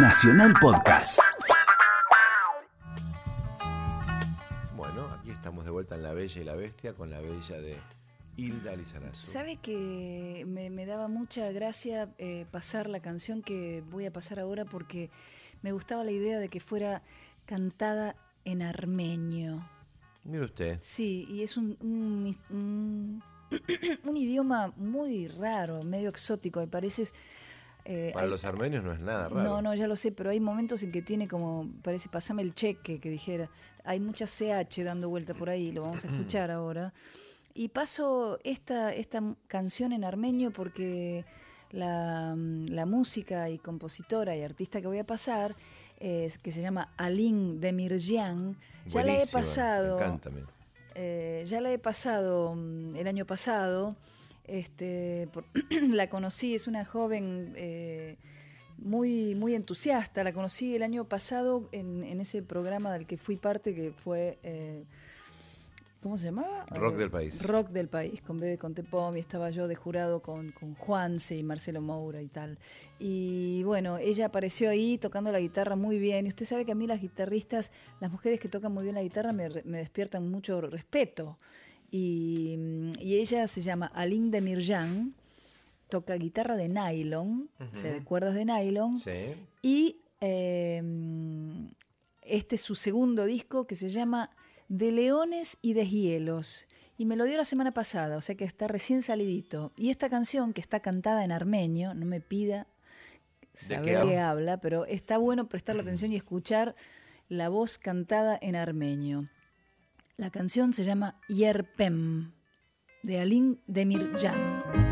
Nacional Podcast. Bueno, aquí estamos de vuelta en La Bella y la Bestia con la bella de Hilda Lizarazu. ¿Sabe que me, me daba mucha gracia eh, pasar la canción que voy a pasar ahora porque me gustaba la idea de que fuera cantada en armenio? Mire usted. Sí, y es un, un, un- un idioma muy raro, medio exótico, me parece. Eh, Para hay- los armenios no es nada raro. No, no, ya lo sé, pero hay momentos en que tiene como, parece, pasame el cheque, que dijera. Hay mucha CH dando vuelta por ahí, lo vamos a escuchar ahora. Y paso esta, esta canción en armenio porque la, mm, la música y compositora y artista que voy a pasar, es, que se llama Alin Demirjian, ya la he pasado. Me encanta, mira. Eh, ya la he pasado mm, el año pasado. Este, por- la conocí, es una joven eh, muy, muy entusiasta. La conocí el año pasado en, en ese programa del que fui parte, que fue. eh, ¿Cómo se llamaba? Rock Eh, del País. Rock del País, con Bebe Contepom, y estaba yo de jurado con, con Juanse y Marcelo Moura y tal. Y bueno, ella apareció ahí tocando la guitarra muy bien. Y usted sabe que a mí las guitarristas, las mujeres que tocan muy bien la guitarra, me, me despiertan mucho respeto. Y, mm, y ella se llama Aline Demirjan, toca guitarra de nylon, o sea, de cuerdas de nylon. Sí. Y eh, este es su segundo disco que se llama De Leones y de Hielos. Y me lo dio la semana pasada, o sea que está recién salidito. Y esta canción, que está cantada en armenio, no me pida saber qué habla, pero está bueno prestarle atención y escuchar la voz cantada en armenio. La canción se llama Yerpem, de Alin Demirjan.